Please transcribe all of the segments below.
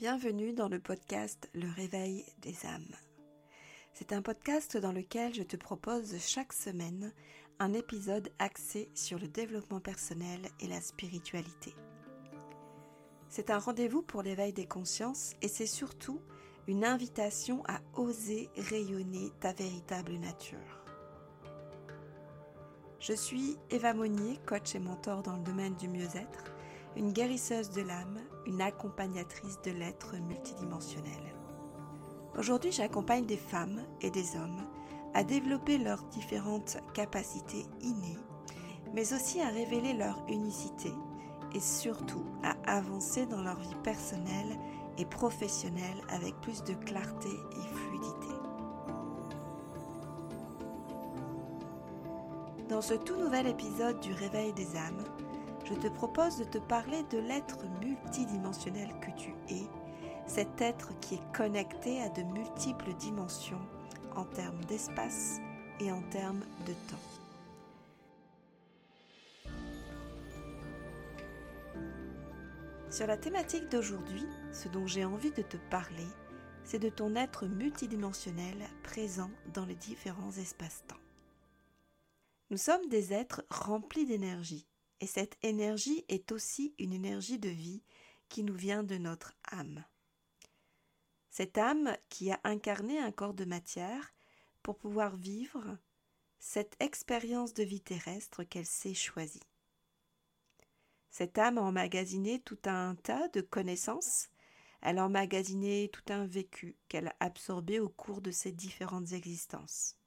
Bienvenue dans le podcast Le réveil des âmes. C'est un podcast dans lequel je te propose chaque semaine un épisode axé sur le développement personnel et la spiritualité. C'est un rendez-vous pour l'éveil des consciences et c'est surtout une invitation à oser rayonner ta véritable nature. Je suis Eva Monnier, coach et mentor dans le domaine du mieux-être une guérisseuse de l'âme, accompagnatrice de l'être multidimensionnel. Aujourd'hui, j'accompagne des femmes et des hommes à développer leurs différentes capacités innées, mais aussi à révéler leur unicité et surtout à avancer dans leur vie personnelle et professionnelle avec plus de clarté et fluidité. Dans ce tout nouvel épisode du Réveil des âmes, je te propose de te parler de l'être multidimensionnel que tu es, cet être qui est connecté à de multiples dimensions en termes d'espace et en termes de temps. Sur la thématique d'aujourd'hui, ce dont j'ai envie de te parler, c'est de ton être multidimensionnel présent dans les différents espaces-temps. Nous sommes des êtres remplis d'énergie et cette énergie est aussi une énergie de vie qui nous vient de notre âme. Cette âme qui a incarné un corps de matière pour pouvoir vivre cette expérience de vie terrestre qu'elle s'est choisie. Cette âme a emmagasiné tout un tas de connaissances, elle a emmagasiné tout un vécu qu'elle a absorbé au cours de ses différentes existences.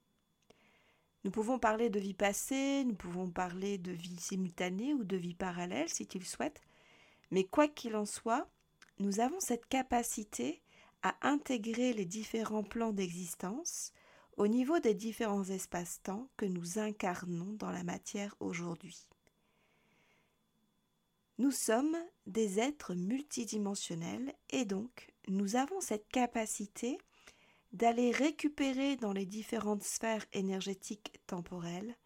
Nous pouvons parler de vie passée, nous pouvons parler de vie simultanée ou de vie parallèle si tu le souhaites, mais quoi qu'il en soit, nous avons cette capacité à intégrer les différents plans d'existence au niveau des différents espaces-temps que nous incarnons dans la matière aujourd'hui. Nous sommes des êtres multidimensionnels et donc nous avons cette capacité d'aller récupérer dans les différentes sphères énergétiques temporelles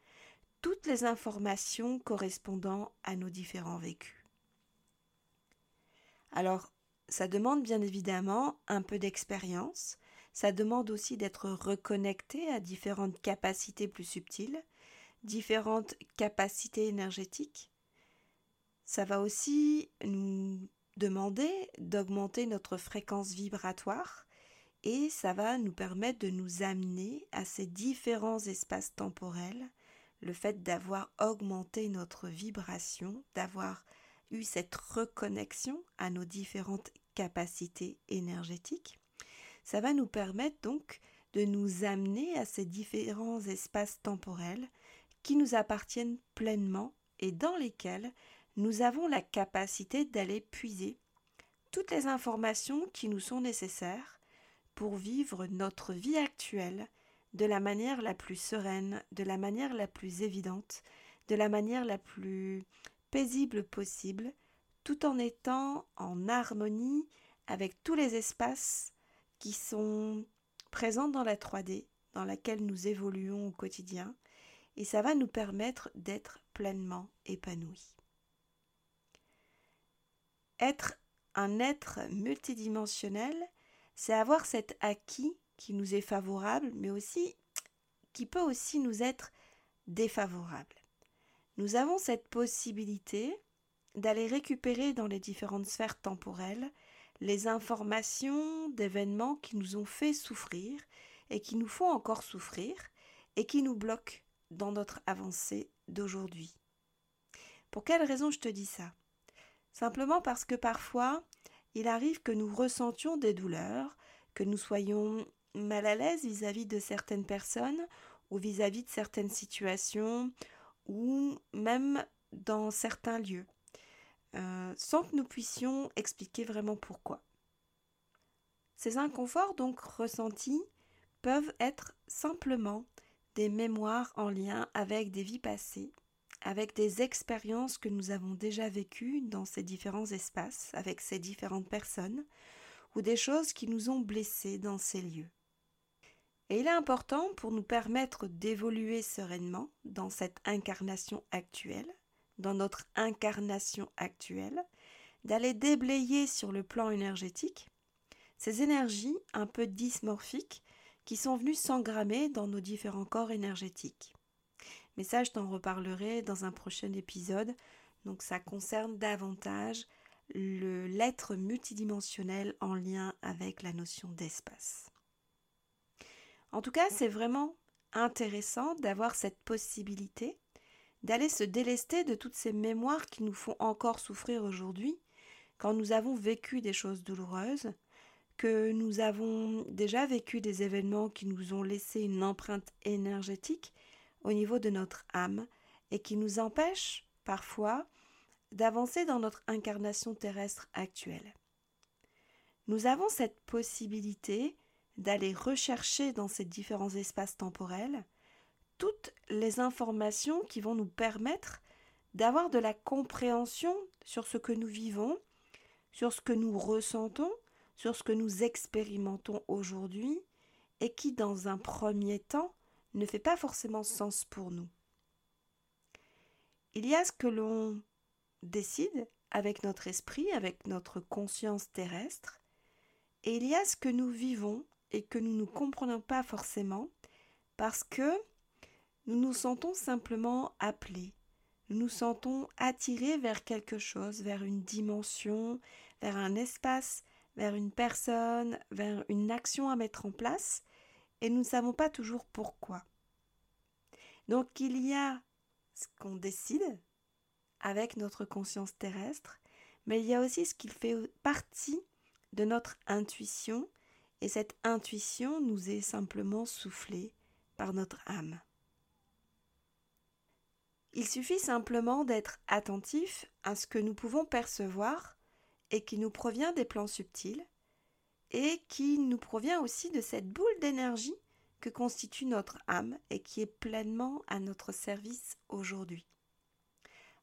toutes les informations correspondant à nos différents vécus. Alors, ça demande bien évidemment un peu d'expérience, ça demande aussi d'être reconnecté à différentes capacités plus subtiles, différentes capacités énergétiques. Ça va aussi nous demander d'augmenter notre fréquence vibratoire et ça va nous permettre de nous amener à ces différents espaces temporels, le fait d'avoir augmenté notre vibration, d'avoir eu cette reconnexion à nos différentes capacités énergétiques. Ça va nous permettre donc de nous amener à ces différents espaces temporels qui nous appartiennent pleinement et dans lesquels nous avons la capacité d'aller puiser toutes les informations qui nous sont nécessaires pour vivre notre vie actuelle de la manière la plus sereine, de la manière la plus évidente, de la manière la plus paisible possible, tout en étant en harmonie avec tous les espaces qui sont présents dans la 3D, dans laquelle nous évoluons au quotidien, et ça va nous permettre d'être pleinement épanouis. Être un être multidimensionnel, c'est avoir cet acquis qui nous est favorable, mais aussi qui peut aussi nous être défavorable. Nous avons cette possibilité d'aller récupérer dans les différentes sphères temporelles les informations d'événements qui nous ont fait souffrir et qui nous font encore souffrir et qui nous bloquent dans notre avancée d'aujourd'hui. Pour quelle raison je te dis ça? Simplement parce que parfois, il arrive que nous ressentions des douleurs, que nous soyons mal à l'aise vis-à-vis de certaines personnes ou vis-à-vis de certaines situations ou même dans certains lieux, euh, sans que nous puissions expliquer vraiment pourquoi. Ces inconforts donc ressentis peuvent être simplement des mémoires en lien avec des vies passées avec des expériences que nous avons déjà vécues dans ces différents espaces, avec ces différentes personnes, ou des choses qui nous ont blessés dans ces lieux. Et il est important pour nous permettre d'évoluer sereinement dans cette incarnation actuelle, dans notre incarnation actuelle, d'aller déblayer sur le plan énergétique ces énergies un peu dysmorphiques qui sont venues s'engrammer dans nos différents corps énergétiques. Mais ça, je t'en reparlerai dans un prochain épisode. Donc ça concerne davantage l'être multidimensionnel en lien avec la notion d'espace. En tout cas, c'est vraiment intéressant d'avoir cette possibilité d'aller se délester de toutes ces mémoires qui nous font encore souffrir aujourd'hui, quand nous avons vécu des choses douloureuses, que nous avons déjà vécu des événements qui nous ont laissé une empreinte énergétique au niveau de notre âme et qui nous empêchent parfois d'avancer dans notre incarnation terrestre actuelle. Nous avons cette possibilité d'aller rechercher dans ces différents espaces temporels toutes les informations qui vont nous permettre d'avoir de la compréhension sur ce que nous vivons, sur ce que nous ressentons, sur ce que nous expérimentons aujourd'hui et qui, dans un premier temps, ne fait pas forcément sens pour nous. Il y a ce que l'on décide avec notre esprit, avec notre conscience terrestre, et il y a ce que nous vivons et que nous ne comprenons pas forcément parce que nous nous sentons simplement appelés, nous nous sentons attirés vers quelque chose, vers une dimension, vers un espace, vers une personne, vers une action à mettre en place, et nous ne savons pas toujours pourquoi. Donc il y a ce qu'on décide avec notre conscience terrestre, mais il y a aussi ce qui fait partie de notre intuition, et cette intuition nous est simplement soufflée par notre âme. Il suffit simplement d'être attentif à ce que nous pouvons percevoir et qui nous provient des plans subtils et qui nous provient aussi de cette boule d'énergie que constitue notre âme et qui est pleinement à notre service aujourd'hui.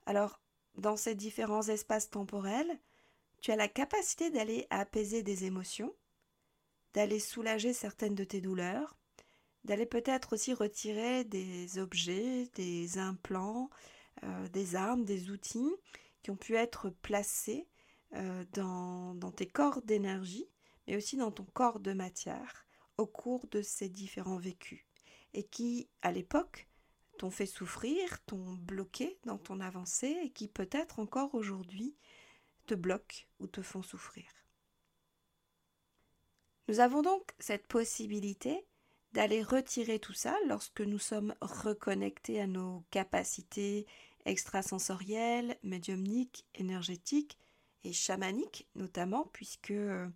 Alors, dans ces différents espaces temporels, tu as la capacité d'aller apaiser des émotions, d'aller soulager certaines de tes douleurs, d'aller peut-être aussi retirer des objets, des implants, euh, des armes, des outils qui ont pu être placés euh, dans, dans tes corps d'énergie, mais aussi dans ton corps de matière au cours de ces différents vécus, et qui, à l'époque, t'ont fait souffrir, t'ont bloqué dans ton avancée, et qui peut-être encore aujourd'hui te bloquent ou te font souffrir. Nous avons donc cette possibilité d'aller retirer tout ça lorsque nous sommes reconnectés à nos capacités extrasensorielles, médiumniques, énergétiques et chamaniques notamment, puisque euh,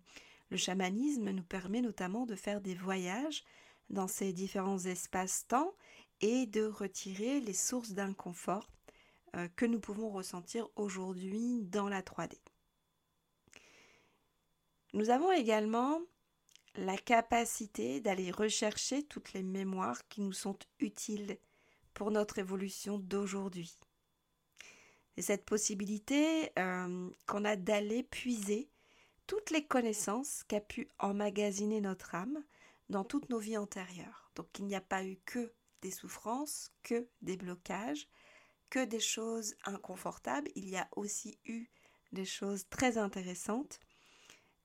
le chamanisme nous permet notamment de faire des voyages dans ces différents espaces-temps et de retirer les sources d'inconfort euh, que nous pouvons ressentir aujourd'hui dans la 3D. Nous avons également la capacité d'aller rechercher toutes les mémoires qui nous sont utiles pour notre évolution d'aujourd'hui. Et cette possibilité euh, qu'on a d'aller puiser toutes les connaissances qu'a pu emmagasiner notre âme dans toutes nos vies antérieures. Donc il n'y a pas eu que des souffrances, que des blocages, que des choses inconfortables, il y a aussi eu des choses très intéressantes,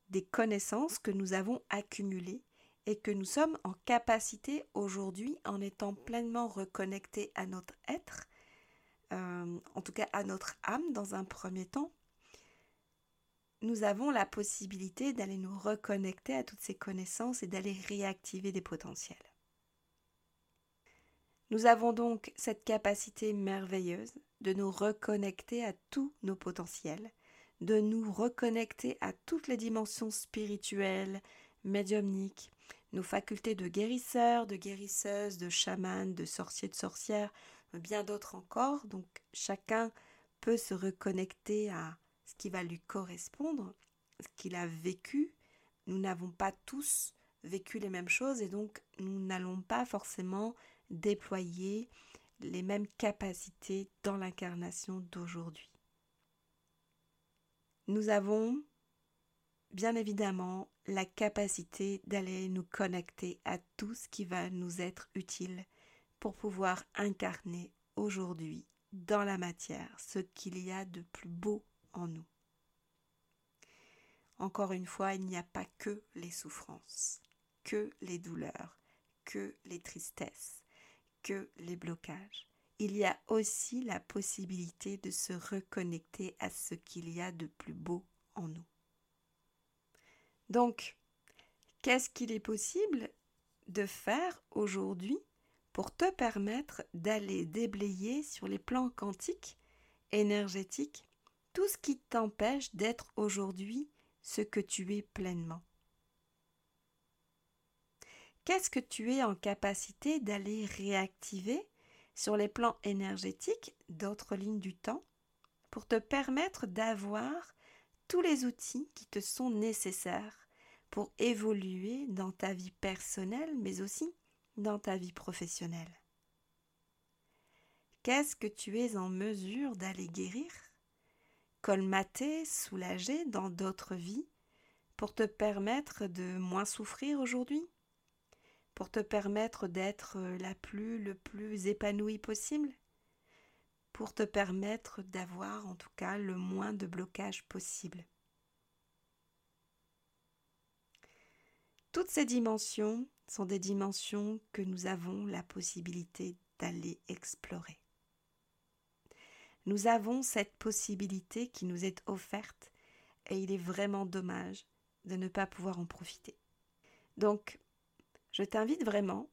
des connaissances que nous avons accumulées et que nous sommes en capacité aujourd'hui, en étant pleinement reconnectés à notre être, euh, en tout cas à notre âme dans un premier temps, nous avons la possibilité d'aller nous reconnecter à toutes ces connaissances et d'aller réactiver des potentiels. Nous avons donc cette capacité merveilleuse de nous reconnecter à tous nos potentiels, de nous reconnecter à toutes les dimensions spirituelles, médiumniques, nos facultés de guérisseurs, de guérisseuses, de chamanes, de sorciers, de sorcières, bien d'autres encore. Donc chacun peut se reconnecter à ce qui va lui correspondre, ce qu'il a vécu. Nous n'avons pas tous vécu les mêmes choses et donc nous n'allons pas forcément déployer les mêmes capacités dans l'incarnation d'aujourd'hui. Nous avons bien évidemment la capacité d'aller nous connecter à tout ce qui va nous être utile pour pouvoir incarner aujourd'hui dans la matière ce qu'il y a de plus beau nous. encore une fois, il n'y a pas que les souffrances, que les douleurs, que les tristesses, que les blocages. Il y a aussi la possibilité de se reconnecter à ce qu'il y a de plus beau en nous. Donc, qu'est-ce qu'il est possible de faire aujourd'hui pour te permettre d'aller déblayer sur les plans quantiques, énergétiques, tout ce qui t'empêche d'être aujourd'hui ce que tu es pleinement. Qu'est-ce que tu es en capacité d'aller réactiver sur les plans énergétiques d'autres lignes du temps pour te permettre d'avoir tous les outils qui te sont nécessaires pour évoluer dans ta vie personnelle mais aussi dans ta vie professionnelle? Qu'est-ce que tu es en mesure d'aller guérir, colmater, soulager dans d'autres vies pour te permettre de moins souffrir aujourd'hui, pour te permettre d'être la plus, le plus épanouie possible, pour te permettre d'avoir en tout cas le moins de blocage possible? Toutes ces dimensions sont des dimensions que nous avons la possibilité d'aller explorer. Nous avons cette possibilité qui nous est offerte et il est vraiment dommage de ne pas pouvoir en profiter. Donc, je t'invite vraiment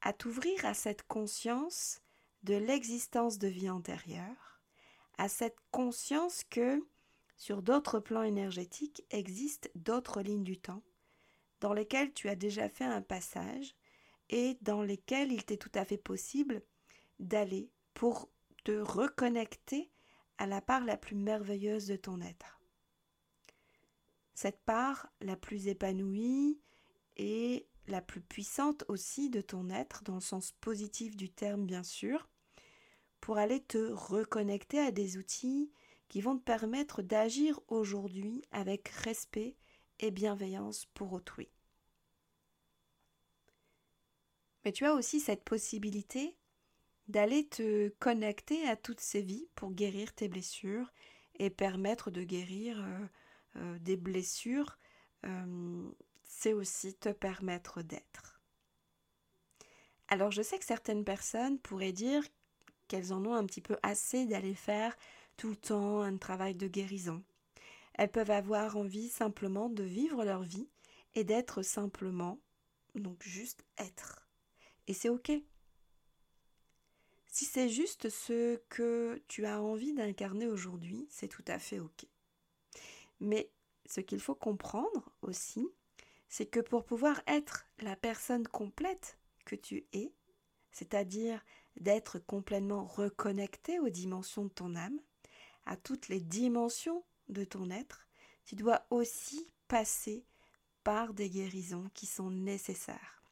à t'ouvrir à cette conscience de l'existence de vie antérieure, à cette conscience que sur d'autres plans énergétiques existent d'autres lignes du temps dans lesquelles tu as déjà fait un passage et dans lesquelles il t'est tout à fait possible d'aller pour te reconnecter à la part la plus merveilleuse de ton être. Cette part la plus épanouie et la plus puissante aussi de ton être, dans le sens positif du terme bien sûr, pour aller te reconnecter à des outils qui vont te permettre d'agir aujourd'hui avec respect et bienveillance pour autrui. Mais tu as aussi cette possibilité d'aller te connecter à toutes ces vies pour guérir tes blessures et permettre de guérir euh, euh, des blessures, euh, c'est aussi te permettre d'être. Alors je sais que certaines personnes pourraient dire qu'elles en ont un petit peu assez d'aller faire tout le temps un travail de guérison. Elles peuvent avoir envie simplement de vivre leur vie et d'être simplement, donc juste être. Et c'est OK. Si c'est juste ce que tu as envie d'incarner aujourd'hui, c'est tout à fait OK. Mais ce qu'il faut comprendre aussi, c'est que pour pouvoir être la personne complète que tu es, c'est-à-dire d'être complètement reconnecté aux dimensions de ton âme, à toutes les dimensions de ton être, tu dois aussi passer par des guérisons qui sont nécessaires.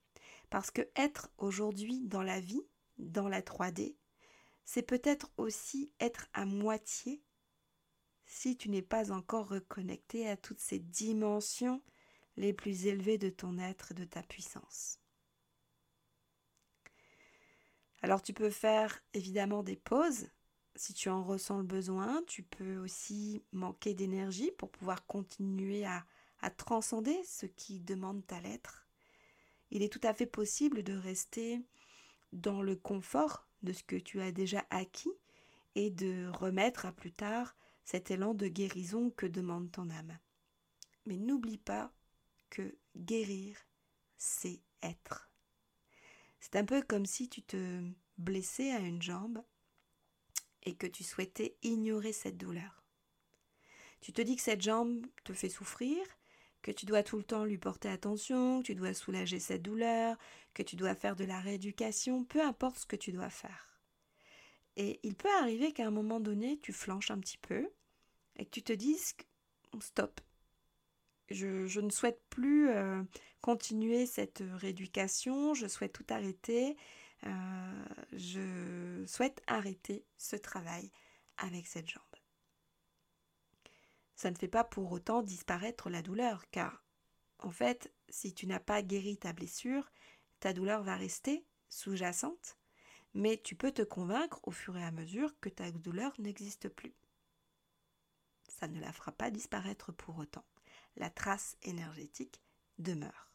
Parce que être aujourd'hui dans la vie, dans la 3D, c'est peut-être aussi être à moitié si tu n'es pas encore reconnecté à toutes ces dimensions les plus élevées de ton être et de ta puissance. Alors tu peux faire évidemment des pauses si tu en ressens le besoin. Tu peux aussi manquer d'énergie pour pouvoir continuer à, à transcender ce qui demande ta lettre. Il est tout à fait possible de rester dans le confort de ce que tu as déjà acquis et de remettre à plus tard cet élan de guérison que demande ton âme. Mais n'oublie pas que guérir, c'est être. C'est un peu comme si tu te blessais à une jambe et que tu souhaitais ignorer cette douleur. Tu te dis que cette jambe te fait souffrir, que tu dois tout le temps lui porter attention, que tu dois soulager cette douleur, que tu dois faire de la rééducation, peu importe ce que tu dois faire. Et il peut arriver qu'à un moment donné, tu flanches un petit peu et que tu te dises stop, je, ne souhaite plus euh, continuer cette rééducation, je souhaite tout arrêter, euh, je souhaite arrêter ce travail avec cette jambe. Ça ne fait pas pour autant disparaître la douleur, car en fait, si tu n'as pas guéri ta blessure, ta douleur va rester sous-jacente, mais tu peux te convaincre au fur et à mesure que ta douleur n'existe plus. Ça ne la fera pas disparaître pour autant. la trace énergétique demeure.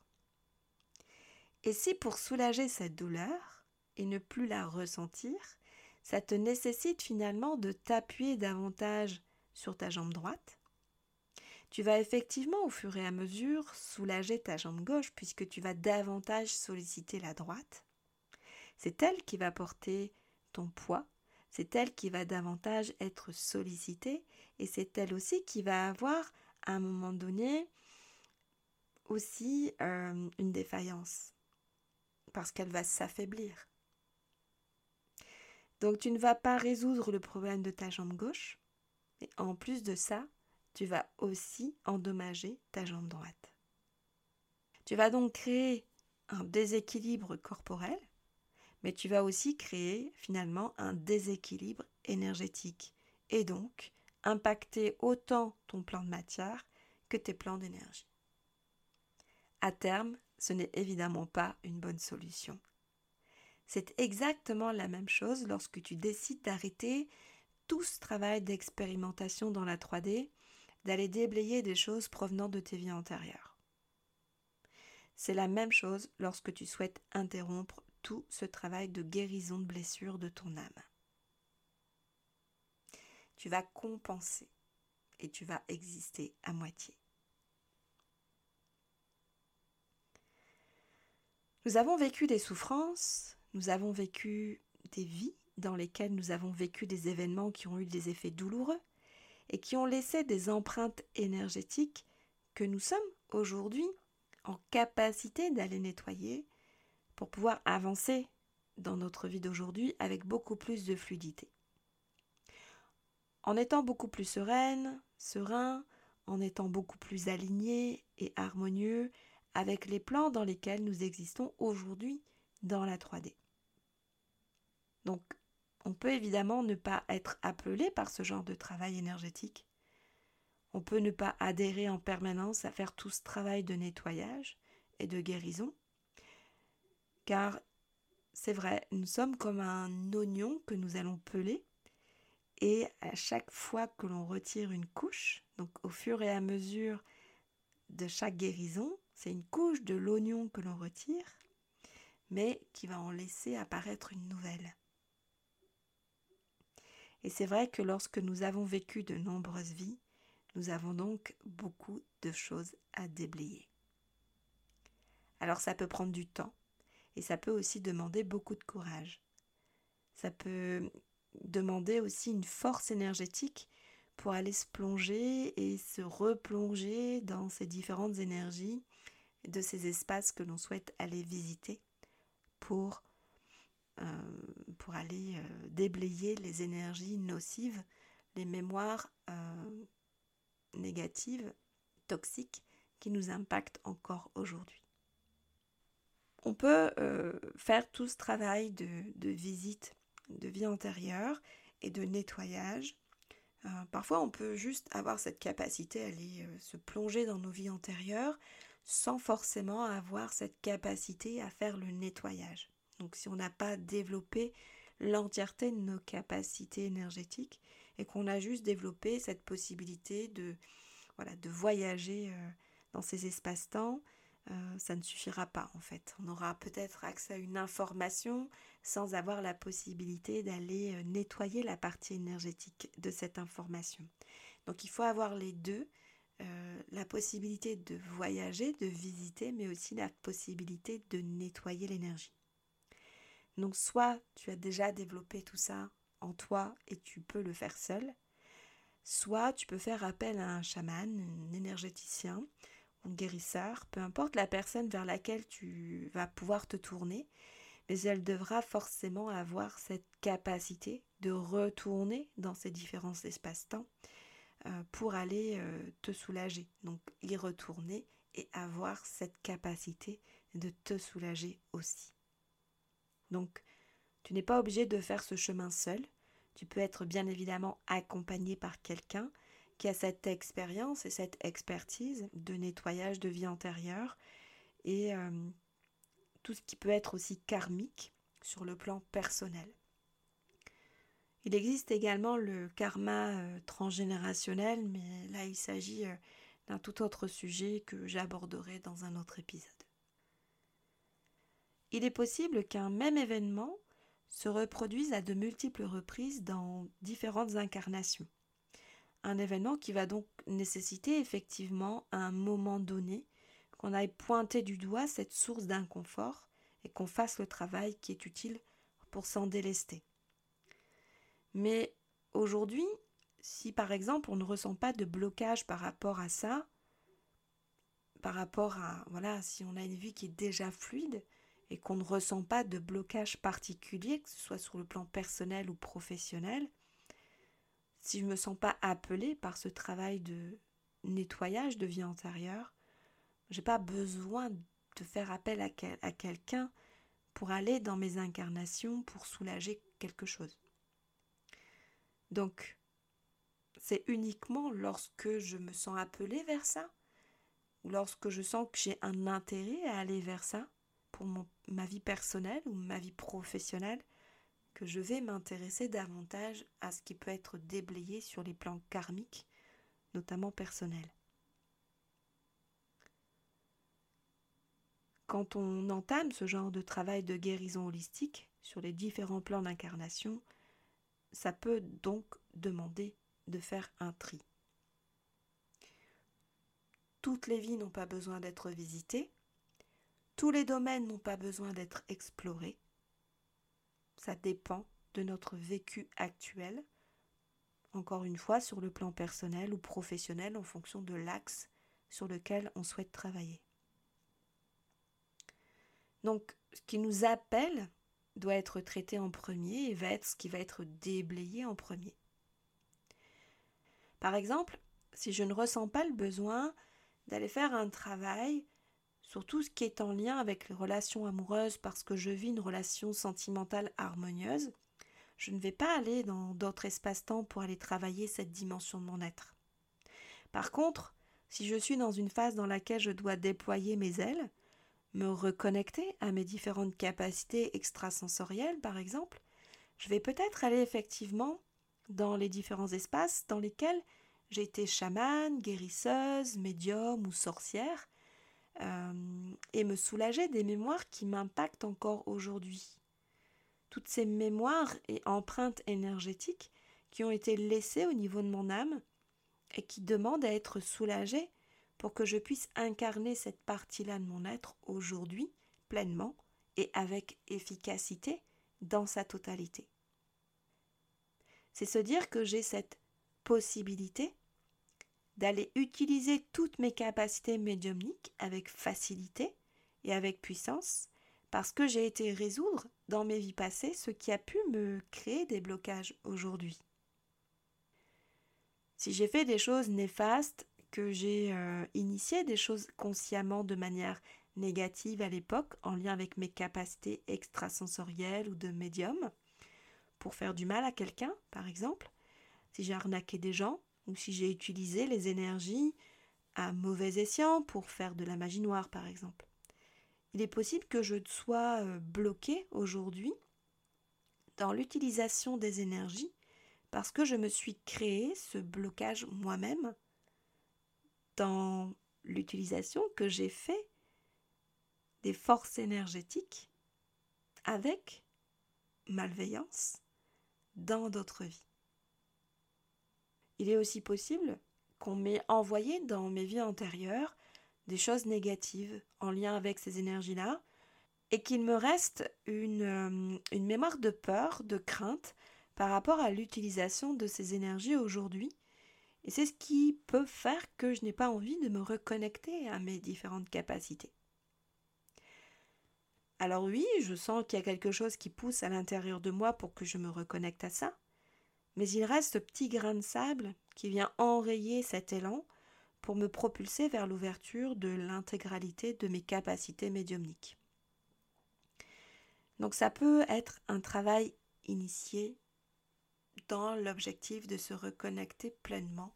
Et si pour soulager cette douleur et ne plus la ressentir, ça te nécessite finalement de t'appuyer davantage sur ta jambe droite, tu vas effectivement au fur et à mesure soulager ta jambe gauche puisque tu vas davantage solliciter la droite. C'est elle qui va porter ton poids, c'est elle qui va davantage être sollicitée et c'est elle aussi qui va avoir à un moment donné aussi euh, une défaillance parce qu'elle va s'affaiblir. Donc tu ne vas pas résoudre le problème de ta jambe gauche, et en plus de ça, tu vas aussi endommager ta jambe droite. Tu vas donc créer un déséquilibre corporel, mais tu vas aussi créer finalement un déséquilibre énergétique et donc impacter autant ton plan de matière que tes plans d'énergie. À terme, ce n'est évidemment pas une bonne solution. C'est exactement la même chose lorsque tu décides d'arrêter tout ce travail d'expérimentation dans la 3D d'aller déblayer des choses provenant de tes vies antérieures. C'est la même chose lorsque tu souhaites interrompre tout ce travail de guérison de blessures de ton âme. Tu vas compenser et tu vas exister à moitié. Nous avons vécu des souffrances, nous avons vécu des vies dans lesquelles nous avons vécu des événements qui ont eu des effets douloureux, et qui ont laissé des empreintes énergétiques que nous sommes aujourd'hui en capacité d'aller nettoyer pour pouvoir avancer dans notre vie d'aujourd'hui avec beaucoup plus de fluidité. En étant beaucoup plus sereine, serein, en étant beaucoup plus aligné et harmonieux avec les plans dans lesquels nous existons aujourd'hui dans la 3D. Donc on peut évidemment ne pas être appelé par ce genre de travail énergétique. On peut ne pas adhérer en permanence à faire tout ce travail de nettoyage et de guérison. Car c'est vrai, nous sommes comme un oignon que nous allons peler. Et à chaque fois que l'on retire une couche, donc au fur et à mesure de chaque guérison, c'est une couche de l'oignon que l'on retire, mais qui va en laisser apparaître une nouvelle. Et c'est vrai que lorsque nous avons vécu de nombreuses vies, nous avons donc beaucoup de choses à déblayer. Alors ça peut prendre du temps et ça peut aussi demander beaucoup de courage. Ça peut demander aussi une force énergétique pour aller se plonger et se replonger dans ces différentes énergies de ces espaces que l'on souhaite aller visiter pour pour aller euh, déblayer les énergies nocives, les mémoires euh, négatives, toxiques, qui nous impactent encore aujourd'hui. On peut faire tout ce travail de, de, visite de vie antérieure et de nettoyage. parfois, on peut juste avoir cette capacité à aller se plonger dans nos vies antérieures sans forcément avoir cette capacité à faire le nettoyage. Donc si on n'a pas développé l'entièreté de nos capacités énergétiques et qu'on a juste développé cette possibilité de, voilà, de voyager euh, dans ces espaces-temps, euh, ça ne suffira pas en fait. On aura peut-être accès à une information sans avoir la possibilité d'aller euh, nettoyer la partie énergétique de cette information. Donc il faut avoir les deux, la possibilité de voyager, de visiter, mais aussi la possibilité de nettoyer l'énergie. Donc soit tu as déjà développé tout ça en toi et tu peux le faire seul, soit tu peux faire appel à un chaman, un énergéticien, un guérisseur, peu importe la personne vers laquelle tu vas pouvoir te tourner, mais elle devra forcément avoir cette capacité de retourner dans ces différents espaces-temps euh, pour aller euh, te soulager. Donc y retourner et avoir cette capacité de te soulager aussi. Donc, tu n'es pas obligé de faire ce chemin seul. Tu peux être bien évidemment accompagné par quelqu'un qui a cette expérience et cette expertise de nettoyage de vie antérieure et euh, tout ce qui peut être aussi karmique sur le plan personnel. Il existe également le karma euh, transgénérationnel, mais là il s'agit euh, un tout autre sujet que j'aborderai dans un autre épisode. Il est possible qu'un même événement se reproduise à de multiples reprises dans différentes incarnations. Un événement qui va donc nécessiter effectivement à un moment donné qu'on aille pointer du doigt cette source d'inconfort et qu'on fasse le travail qui est utile pour s'en délester. Mais aujourd'hui, si par exemple on ne ressent pas de blocage par rapport à ça, par rapport à, voilà, si on a une vie qui est déjà fluide et qu'on ne ressent pas de blocage particulier, que ce soit sur le plan personnel ou professionnel, si je ne me sens pas appelée par ce travail de nettoyage de vie antérieure, j'ai pas besoin de faire appel à, à quelqu'un pour aller dans mes incarnations pour soulager quelque chose. Donc, c'est uniquement lorsque je me sens appelée vers ça, ou lorsque je sens que j'ai un intérêt à aller vers ça, ma vie personnelle ou ma vie professionnelle, que je vais m'intéresser davantage à ce qui peut être déblayé sur les plans karmiques, notamment personnels. Quand on entame ce genre de travail de guérison holistique sur les différents plans d'incarnation, ça peut donc demander de faire un tri. Toutes les vies n'ont pas besoin d'être visitées, tous les domaines n'ont pas besoin d'être explorés. Ça dépend de notre vécu actuel, encore une fois sur le plan personnel ou professionnel en fonction de l'axe sur lequel on souhaite travailler. Donc, ce qui nous appelle doit être traité en premier et va être ce qui va être déblayé en premier. Par exemple, si je ne ressens pas le besoin d'aller faire un travail sur tout ce qui est en lien avec les relations amoureuses parce que je vis une relation sentimentale harmonieuse, je ne vais pas aller dans d'autres espaces-temps pour aller travailler cette dimension de mon être. Par contre, si je suis dans une phase dans laquelle je dois déployer mes ailes, me reconnecter à mes différentes capacités extrasensorielles, par exemple, je vais peut-être aller effectivement dans les différents espaces dans lesquels j'ai été chamane, guérisseuse, médium ou sorcière, euh, et me soulager des mémoires qui m'impactent encore aujourd'hui. Toutes ces mémoires et empreintes énergétiques qui ont été laissées au niveau de mon âme et qui demandent à être soulagées pour que je puisse incarner cette partie-là de mon être aujourd'hui pleinement et avec efficacité dans sa totalité. C'est se dire que j'ai cette possibilité d'aller utiliser toutes mes capacités médiumniques avec facilité et avec puissance parce que j'ai été résoudre dans mes vies passées ce qui a pu me créer des blocages aujourd'hui. Si j'ai fait des choses néfastes, que j'ai euh, initié des choses consciemment de manière négative à l'époque en lien avec mes capacités extrasensorielles ou de médium, pour faire du mal à quelqu'un, par exemple, si j'ai arnaqué des gens, ou si j'ai utilisé les énergies à mauvais escient pour faire de la magie noire, par exemple. Il est possible que je sois euh, bloqué aujourd'hui dans l'utilisation des énergies parce que je me suis créé ce blocage moi-même dans l'utilisation que j'ai fait des forces énergétiques avec malveillance dans d'autres vies. Il est aussi possible qu'on m'ait envoyé dans mes vies antérieures des choses négatives en lien avec ces énergies-là, et qu'il me reste une, euh, une mémoire de peur, de crainte par rapport à l'utilisation de ces énergies aujourd'hui, et c'est ce qui peut faire que je n'ai pas envie de me reconnecter à mes différentes capacités. Alors oui, je sens qu'il y a quelque chose qui pousse à l'intérieur de moi pour que je me reconnecte à ça, mais il reste ce petit grain de sable qui vient enrayer cet élan pour me propulser vers l'ouverture de l'intégralité de mes capacités médiumniques. Donc ça peut être un travail initié dans l'objectif de se reconnecter pleinement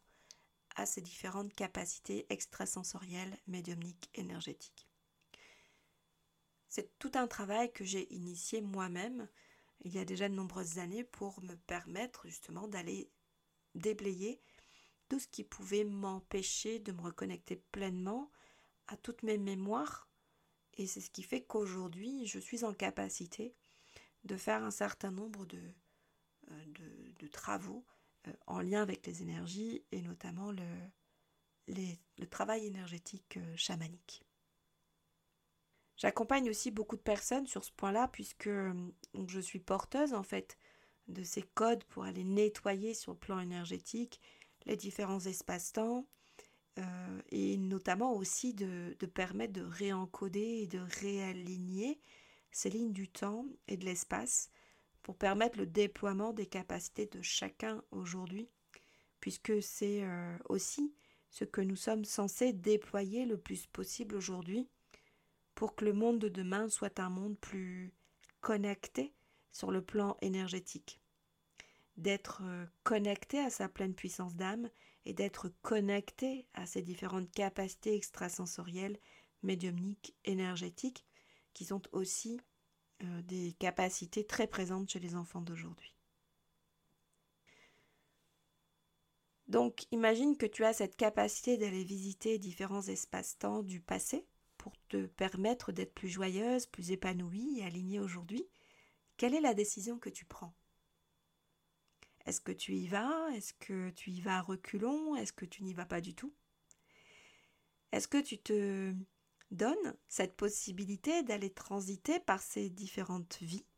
à ces différentes capacités extrasensorielles, médiumniques, énergétiques. C'est tout un travail que j'ai initié moi-même il y a déjà de nombreuses années pour me permettre justement d'aller déblayer tout ce qui pouvait m'empêcher de me reconnecter pleinement à toutes mes mémoires. Et c'est ce qui fait qu'aujourd'hui, je suis en capacité de faire un certain nombre de, euh, travaux euh, en lien avec les énergies et notamment le, le travail énergétique euh, chamanique. J'accompagne aussi beaucoup de personnes sur ce point-là puisque je suis porteuse en fait de ces codes pour aller nettoyer sur le plan énergétique les différents espaces-temps euh, et notamment aussi de, permettre de réencoder et de réaligner ces lignes du temps et de l'espace pour permettre le déploiement des capacités de chacun aujourd'hui, puisque c'est euh, aussi ce que nous sommes censés déployer le plus possible aujourd'hui pour que le monde de demain soit un monde plus connecté sur le plan énergétique d'être euh, connecté à sa pleine puissance d'âme et d'être connecté à ses différentes capacités extrasensorielles, médiumniques, énergétiques, qui sont aussi euh, des capacités très présentes chez les enfants d'aujourd'hui. Donc imagine que tu as cette capacité d'aller visiter différents espaces-temps du passé pour te permettre d'être plus joyeuse, plus épanouie et alignée aujourd'hui. Quelle est la décision que tu prends? Est-ce que tu y vas? Est-ce que tu y vas à reculons? Est-ce que tu n'y vas pas du tout? Est-ce que tu te donnes cette possibilité d'aller transiter par ces différentes vies,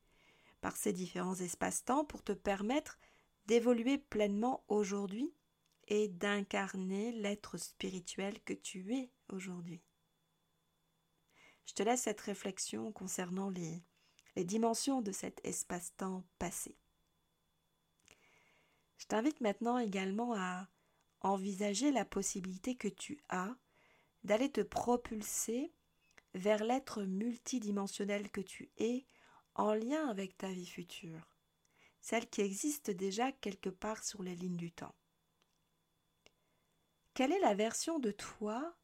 par ces différents espaces-temps pour te permettre d'évoluer pleinement aujourd'hui et d'incarner l'être spirituel que tu es aujourd'hui? Je te laisse cette réflexion concernant les, dimensions de cet espace-temps passé. Je t'invite maintenant également à envisager la possibilité que tu as d'aller te propulser vers l'être multidimensionnel que tu es en lien avec ta vie future, celle qui existe déjà quelque part sur les lignes du temps. Quelle est la version de toi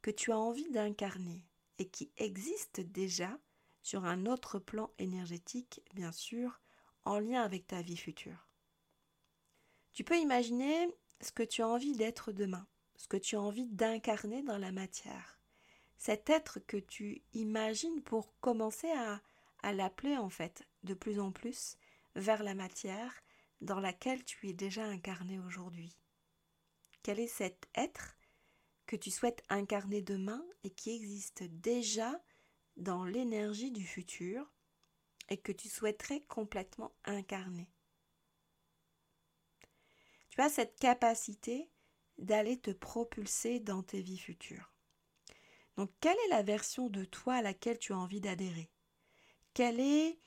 que tu as envie d'incarner? Et qui existe déjà sur un autre plan énergétique, bien sûr, en lien avec ta vie future tu peux imaginer ce que tu as envie d'être demain, ce que tu as envie d'incarner dans la matière. Cet être que tu imagines pour commencer à, à l'appeler en fait de plus en plus vers la matière dans laquelle tu es déjà incarné aujourd'hui. Quel est cet être que tu souhaites incarner demain et qui existe déjà dans l'énergie du futur et que tu souhaiterais complètement incarner. Tu as cette capacité d'aller te propulser dans tes vies futures. Donc, quelle est la version de toi à laquelle tu as envie d'adhérer? Quelle est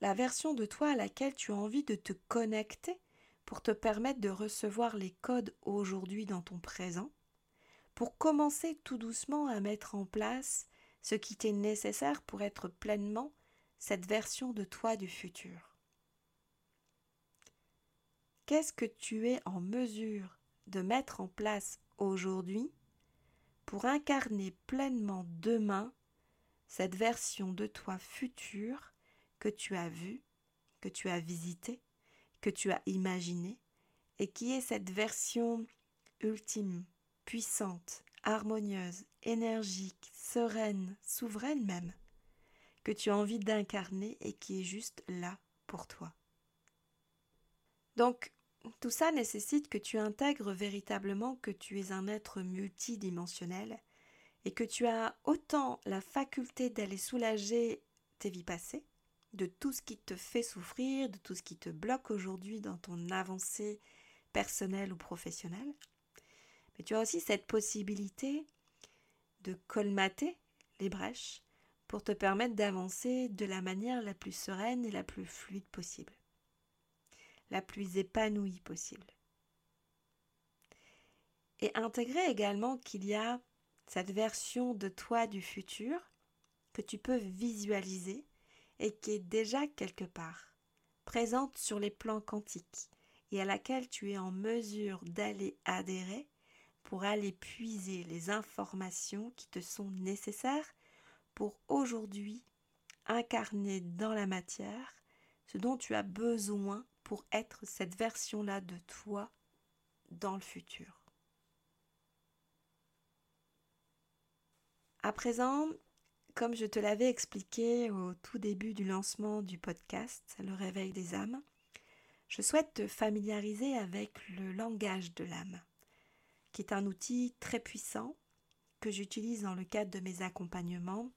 la version de toi à laquelle tu as envie de te connecter pour te permettre de recevoir les codes aujourd'hui dans ton présent, pour commencer tout doucement à mettre en place ce qui t'est nécessaire pour être pleinement cette version de toi du futur. Qu'est-ce que tu es en mesure de mettre en place aujourd'hui pour incarner pleinement demain cette version de toi future que tu as vue, que tu as visitée, que tu as imaginée, et qui est cette version ultime, puissante, harmonieuse, énergique, sereine, souveraine même, que tu as envie d'incarner et qui est juste là pour toi. Donc, tout ça nécessite que tu intègres véritablement que tu es un être multidimensionnel et que tu as autant la faculté d'aller soulager tes vies passées, de tout ce qui te fait souffrir, de tout ce qui te bloque aujourd'hui dans ton avancée personnelle ou professionnelle, mais tu as aussi cette possibilité de colmater les brèches pour te permettre d'avancer de la manière la plus sereine et la plus fluide possible la plus épanouie possible. Et intégrer également qu'il y a cette version de toi du futur que tu peux visualiser et qui est déjà quelque part, présente sur les plans quantiques et à laquelle tu es en mesure d'aller adhérer pour aller puiser les informations qui te sont nécessaires pour aujourd'hui incarner dans la matière ce dont tu as besoin pour être cette version-là de toi dans le futur. À présent, comme je te l'avais expliqué au tout début du lancement du podcast Le réveil des âmes, je souhaite te familiariser avec le langage de l'âme qui est un outil très puissant que j'utilise dans le cadre de mes accompagnements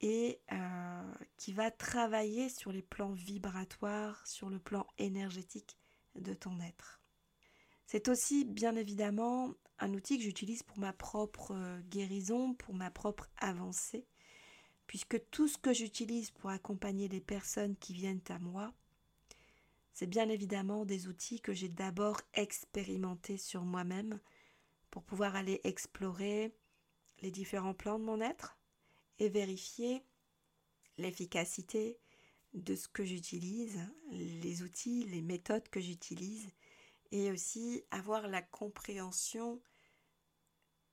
et euh, qui va travailler sur les plans vibratoires, sur le plan énergétique de ton être. C'est aussi bien évidemment un outil que j'utilise pour ma propre euh, guérison, pour ma propre avancée, puisque tout ce que j'utilise pour accompagner les personnes qui viennent à moi, c'est bien évidemment des outils que j'ai d'abord expérimentés sur moi-même pour pouvoir aller explorer les différents plans de mon être et vérifier l'efficacité de ce que j'utilise, les outils, les méthodes que j'utilise et aussi avoir la compréhension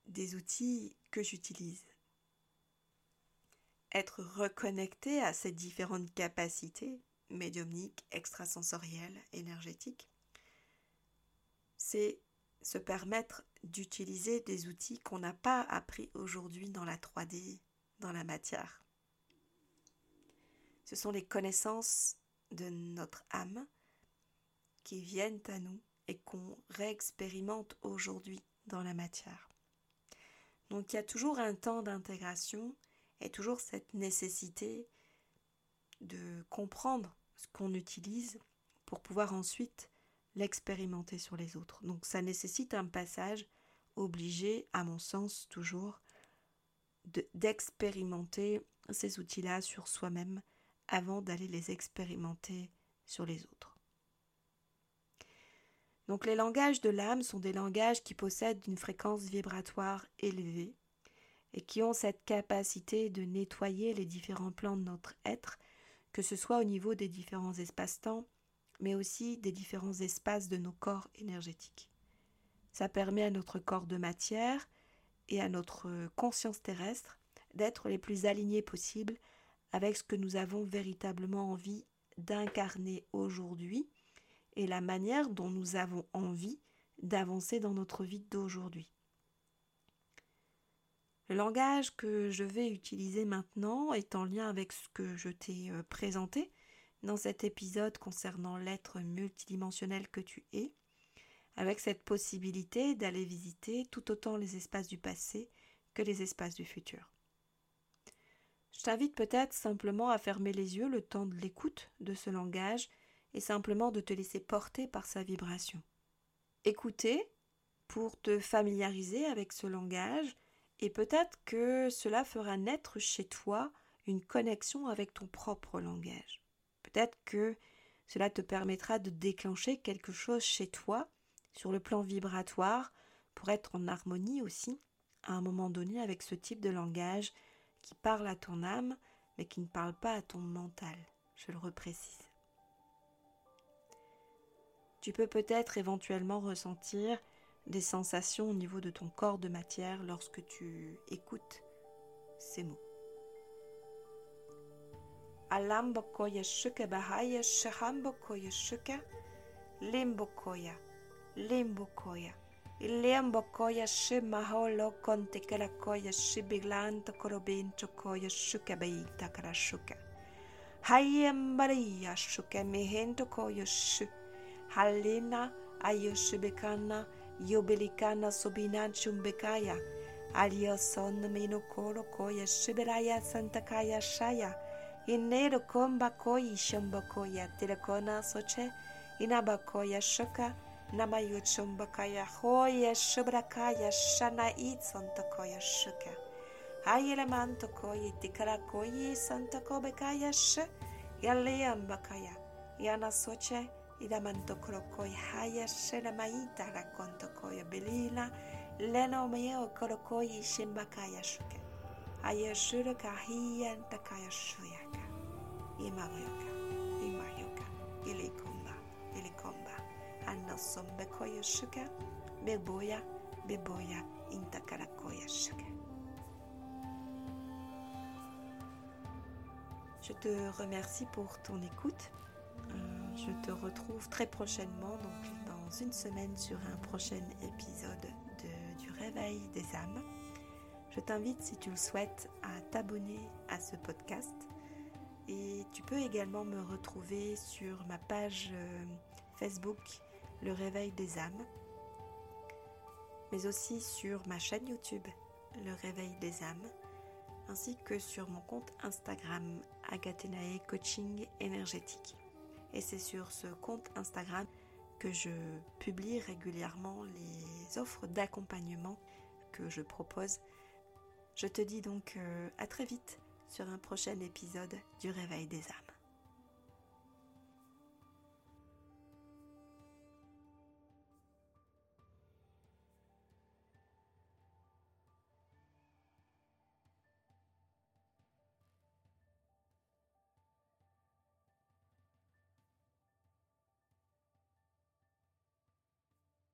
des outils que j'utilise. Être reconnecté à ces différentes capacités médiumniques, extrasensorielles, énergétiques, c'est se permettre d'utiliser des outils qu'on n'a pas appris aujourd'hui dans la 3D, dans la matière. Ce sont les connaissances de notre âme qui viennent à nous et qu'on réexpérimente aujourd'hui dans la matière. Donc il y a toujours un temps d'intégration et toujours cette nécessité de comprendre ce qu'on utilise pour pouvoir ensuite l'expérimenter sur les autres. Donc ça nécessite un passage obligé, à mon sens toujours, d'expérimenter ces outils-là sur soi-même avant d'aller les expérimenter sur les autres. Donc les langages de l'âme sont des langages qui possèdent une fréquence vibratoire élevée et qui ont cette capacité de nettoyer les différents plans de notre être, que ce soit au niveau des différents espaces-temps, mais aussi des différents espaces de nos corps énergétiques. Ça permet à notre corps de matière et à notre conscience terrestre d'être les plus alignés possibles avec ce que nous avons véritablement envie d'incarner aujourd'hui et la manière dont nous avons envie d'avancer dans notre vie d'aujourd'hui. Le langage que je vais utiliser maintenant est en lien avec ce que je t'ai euh, présenté dans cet épisode concernant l'être multidimensionnel que tu es, avec cette possibilité d'aller visiter tout autant les espaces du passé que les espaces du futur. Je t'invite peut-être simplement à fermer les yeux le temps de l'écoute de ce langage et simplement de te laisser porter par sa vibration. Écouter pour te familiariser avec ce langage et peut-être que cela fera naître chez toi une connexion avec ton propre langage. Peut-être que cela te permettra de déclencher quelque chose chez toi sur le plan vibratoire pour être en harmonie aussi à un moment donné avec ce type de langage qui parle à ton âme mais qui ne parle pas à ton mental. Je le reprécise. Tu peux peut-être éventuellement ressentir des sensations au niveau de ton corps de matière lorsque tu écoutes ces mots. Alambokoye shuke bahaye shahambokoye shuke limbokoya limbokoya ilembokoya shimaholo kontikelakoya shibiglanto korobincho koya shuke beita kara shuke hayembariya shuke mihento koya shu halina ayo ayoshibikana yobilikana subinachumbekaya aliyo son minokoro koya shibiraya santakaya shaya Inerokombakoyi Shombakoya Tilakona Soche Inabakoya Shoka Namayuchombakaya Hoya Shubrakaya Shana Itsantakoya Shuka Hayelemantokoyi Tikarakoyi Santakobekaya Sh Yaleambakaya Yana Soche Idamantokorokoy Haya Shenamaita Rakontokoya Belina Leno Meo Korokoyi Shimbakaya Shuka Je te remercie pour ton écoute. Euh, je te retrouve très prochainement, donc dans une semaine, sur un prochain épisode de, du Réveil des âmes. Je t'invite, si tu le souhaites, à t'abonner à ce podcast. Et tu peux également me retrouver sur ma page euh, Facebook Le Réveil des âmes, mais aussi sur ma chaîne YouTube Le Réveil des âmes, ainsi que sur mon compte Instagram Agathenae Coaching Énergétique. Et c'est sur ce compte Instagram que je publie régulièrement les offres d'accompagnement que je propose. Je te dis donc euh, à très vite sur un prochain épisode du Réveil des âmes.